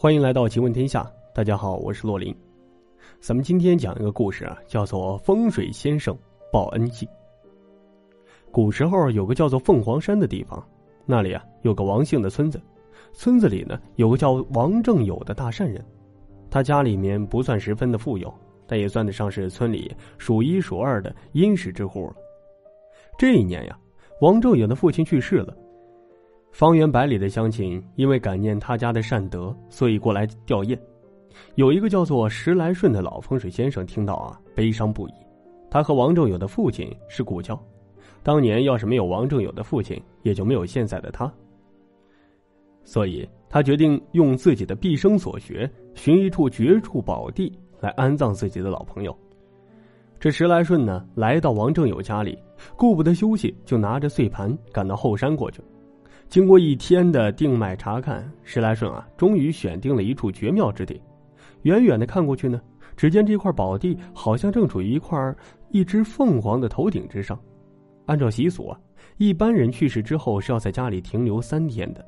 欢迎来到奇问天下，大家好，我是洛林。咱们今天讲一个故事啊，叫做《风水先生报恩记》。古时候有个叫做凤凰山的地方，那里啊有个王姓的村子，村子里呢有个叫王正友的大善人，他家里面不算十分的富有，但也算得上是村里数一数二的殷实之户了。这一年呀，王正友的父亲去世了。方圆百里的乡亲因为感念他家的善德，所以过来吊唁。有一个叫做石来顺的老风水先生听到啊，悲伤不已。他和王正友的父亲是故交，当年要是没有王正友的父亲，也就没有现在的他。所以他决定用自己的毕生所学，寻一处绝处宝地来安葬自己的老朋友。这石来顺呢，来到王正友家里，顾不得休息，就拿着碎盘赶到后山过去。经过一天的定脉查看，石来顺啊，终于选定了一处绝妙之地。远远的看过去呢，只见这块宝地好像正处于一块一只凤凰的头顶之上。按照习俗啊，一般人去世之后是要在家里停留三天的，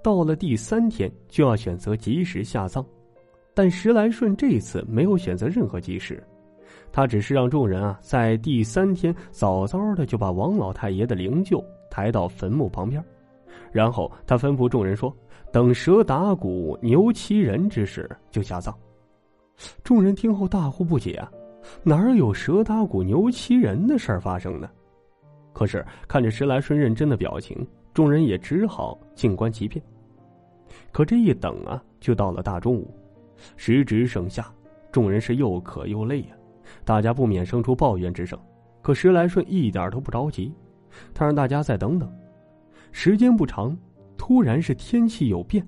到了第三天就要选择吉时下葬。但石来顺这次没有选择任何吉时，他只是让众人啊，在第三天早早的就把王老太爷的灵柩抬到坟墓旁边。然后他吩咐众人说：“等蛇打鼓、牛骑人之时，就下葬。”众人听后大呼不解啊，哪有蛇打鼓、牛骑人的事儿发生呢？可是看着石来顺认真的表情，众人也只好静观其变。可这一等啊，就到了大中午，时值盛夏，众人是又渴又累呀，大家不免生出抱怨之声。可石来顺一点都不着急，他让大家再等等。时间不长，突然是天气有变，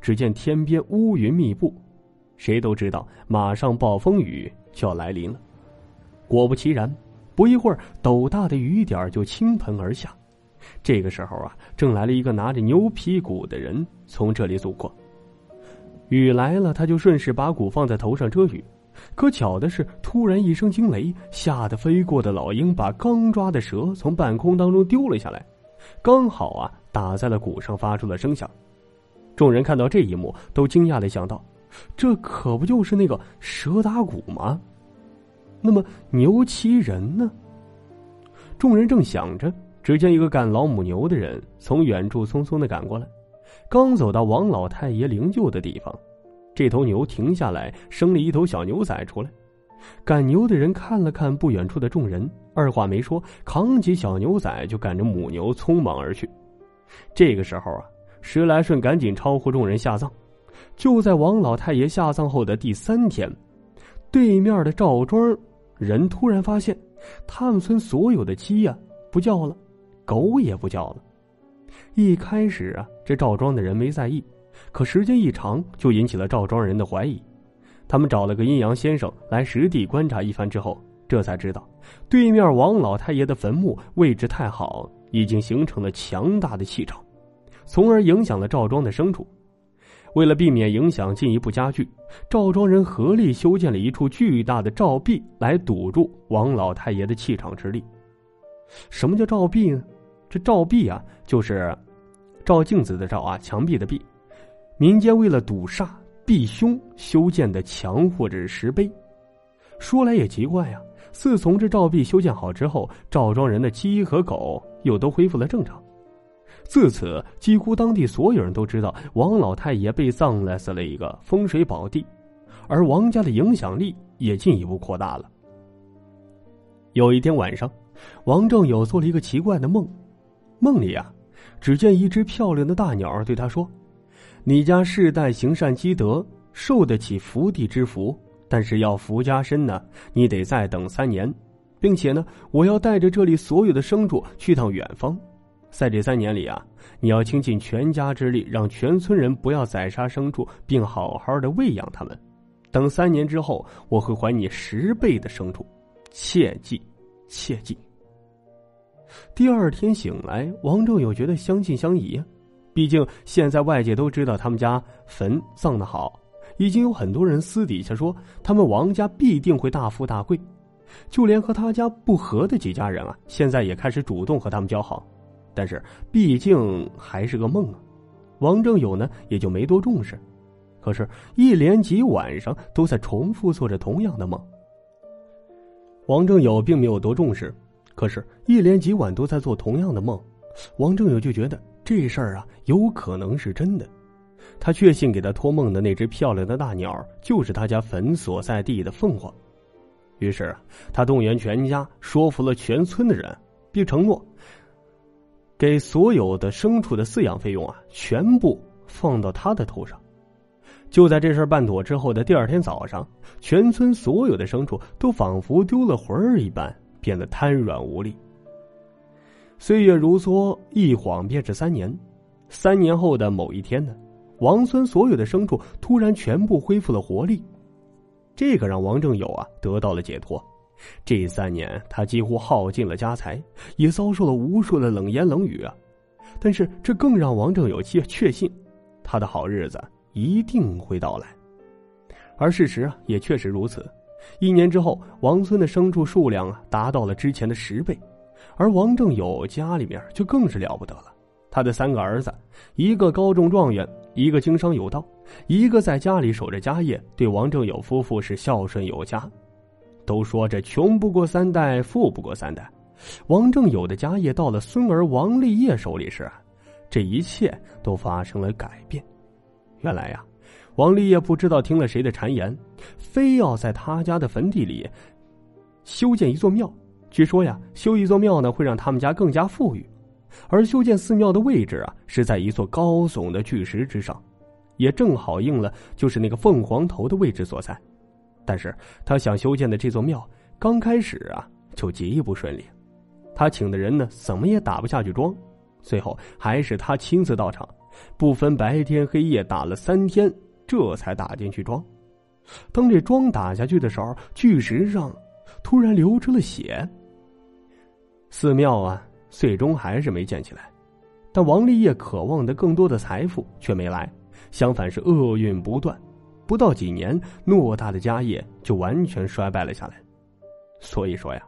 只见天边乌云密布，谁都知道马上暴风雨就要来临了。果不其然，不一会儿，斗大的雨点就倾盆而下。这个时候啊，正来了一个拿着牛皮鼓的人从这里走过。雨来了，他就顺势把鼓放在头上遮雨。可巧的是，突然一声惊雷，吓得飞过的老鹰把刚抓的蛇从半空当中丢了下来。刚好啊，打在了鼓上，发出了声响。众人看到这一幕，都惊讶的想到：这可不就是那个蛇打鼓吗？那么牛骑人呢？众人正想着，只见一个赶老母牛的人从远处匆匆的赶过来，刚走到王老太爷灵柩的地方，这头牛停下来，生了一头小牛仔出来。赶牛的人看了看不远处的众人，二话没说，扛起小牛仔就赶着母牛匆忙而去。这个时候啊，石来顺赶紧招呼众人下葬。就在王老太爷下葬后的第三天，对面的赵庄人突然发现，他们村所有的鸡呀不叫了，狗也不叫了。一开始啊，这赵庄的人没在意，可时间一长，就引起了赵庄人的怀疑。他们找了个阴阳先生来实地观察一番之后，这才知道，对面王老太爷的坟墓位置太好，已经形成了强大的气场，从而影响了赵庄的牲畜。为了避免影响进一步加剧，赵庄人合力修建了一处巨大的照壁来堵住王老太爷的气场之力。什么叫照壁呢？这照壁啊，就是照镜子的照啊，墙壁的壁。民间为了堵煞。避凶修建的墙或者是石碑，说来也奇怪呀。自从这照壁修建好之后，赵庄人的鸡和狗又都恢复了正常。自此，几乎当地所有人都知道王老太爷被葬在了一个风水宝地，而王家的影响力也进一步扩大了。有一天晚上，王正友做了一个奇怪的梦，梦里啊，只见一只漂亮的大鸟对他说。你家世代行善积德，受得起福地之福，但是要福加深呢，你得再等三年，并且呢，我要带着这里所有的牲畜去趟远方，在这三年里啊，你要倾尽全家之力，让全村人不要宰杀牲畜，并好好的喂养他们。等三年之后，我会还你十倍的牲畜，切记，切记。第二天醒来，王正友觉得相信相疑。毕竟现在外界都知道他们家坟葬的好，已经有很多人私底下说他们王家必定会大富大贵，就连和他家不和的几家人啊，现在也开始主动和他们交好。但是毕竟还是个梦啊，王正友呢也就没多重视。可是，一连几晚上都在重复做着同样的梦。王正友并没有多重视，可是，一连几晚都在做同样的梦，王正友就觉得这事儿啊有可能是真的。他确信给他托梦的那只漂亮的大鸟就是他家坟所在地的凤凰。于是，他动员全家，说服了全村的人，并承诺给所有的牲畜的饲养费用啊，全部放到他的头上。就在这事办妥之后的第二天早上，全村所有的牲畜都仿佛丢了魂儿一般，变得瘫软无力。岁月如梭，一晃便是三年。三年后的某一天呢，王村所有的牲畜突然全部恢复了活力，这个让王正友啊得到了解脱。这三年，他几乎耗尽了家财，也遭受了无数的冷言冷语啊。但是，这更让王正友确确信，他的好日子。一定会到来，而事实啊也确实如此。一年之后，王村的牲畜数量啊达到了之前的十倍，而王正友家里面就更是了不得了。他的三个儿子，一个高中状元，一个经商有道，一个在家里守着家业，对王正友夫妇是孝顺有加。都说这穷不过三代，富不过三代。王正友的家业到了孙儿王立业手里时，这一切都发生了改变。原来呀，王立业不知道听了谁的谗言，非要在他家的坟地里修建一座庙。据说呀，修一座庙呢会让他们家更加富裕，而修建寺庙的位置啊是在一座高耸的巨石之上，也正好应了就是那个凤凰头的位置所在。但是他想修建的这座庙刚开始啊就极不顺利，他请的人呢怎么也打不下去桩，最后还是他亲自到场。不分白天黑夜，打了三天，这才打进去桩。当这桩打下去的时候，巨石上突然流出了血。寺庙啊，最终还是没建起来。但王立业渴望的更多的财富却没来，相反是厄运不断。不到几年，偌大的家业就完全衰败了下来。所以说呀，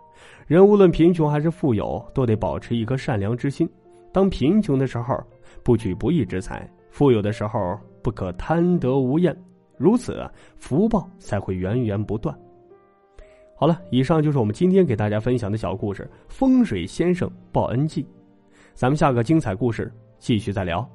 人无论贫穷还是富有，都得保持一颗善良之心。当贫穷的时候，不取不义之财；富有的时候，不可贪得无厌。如此，福报才会源源不断。好了，以上就是我们今天给大家分享的小故事《风水先生报恩记》。咱们下个精彩故事继续再聊。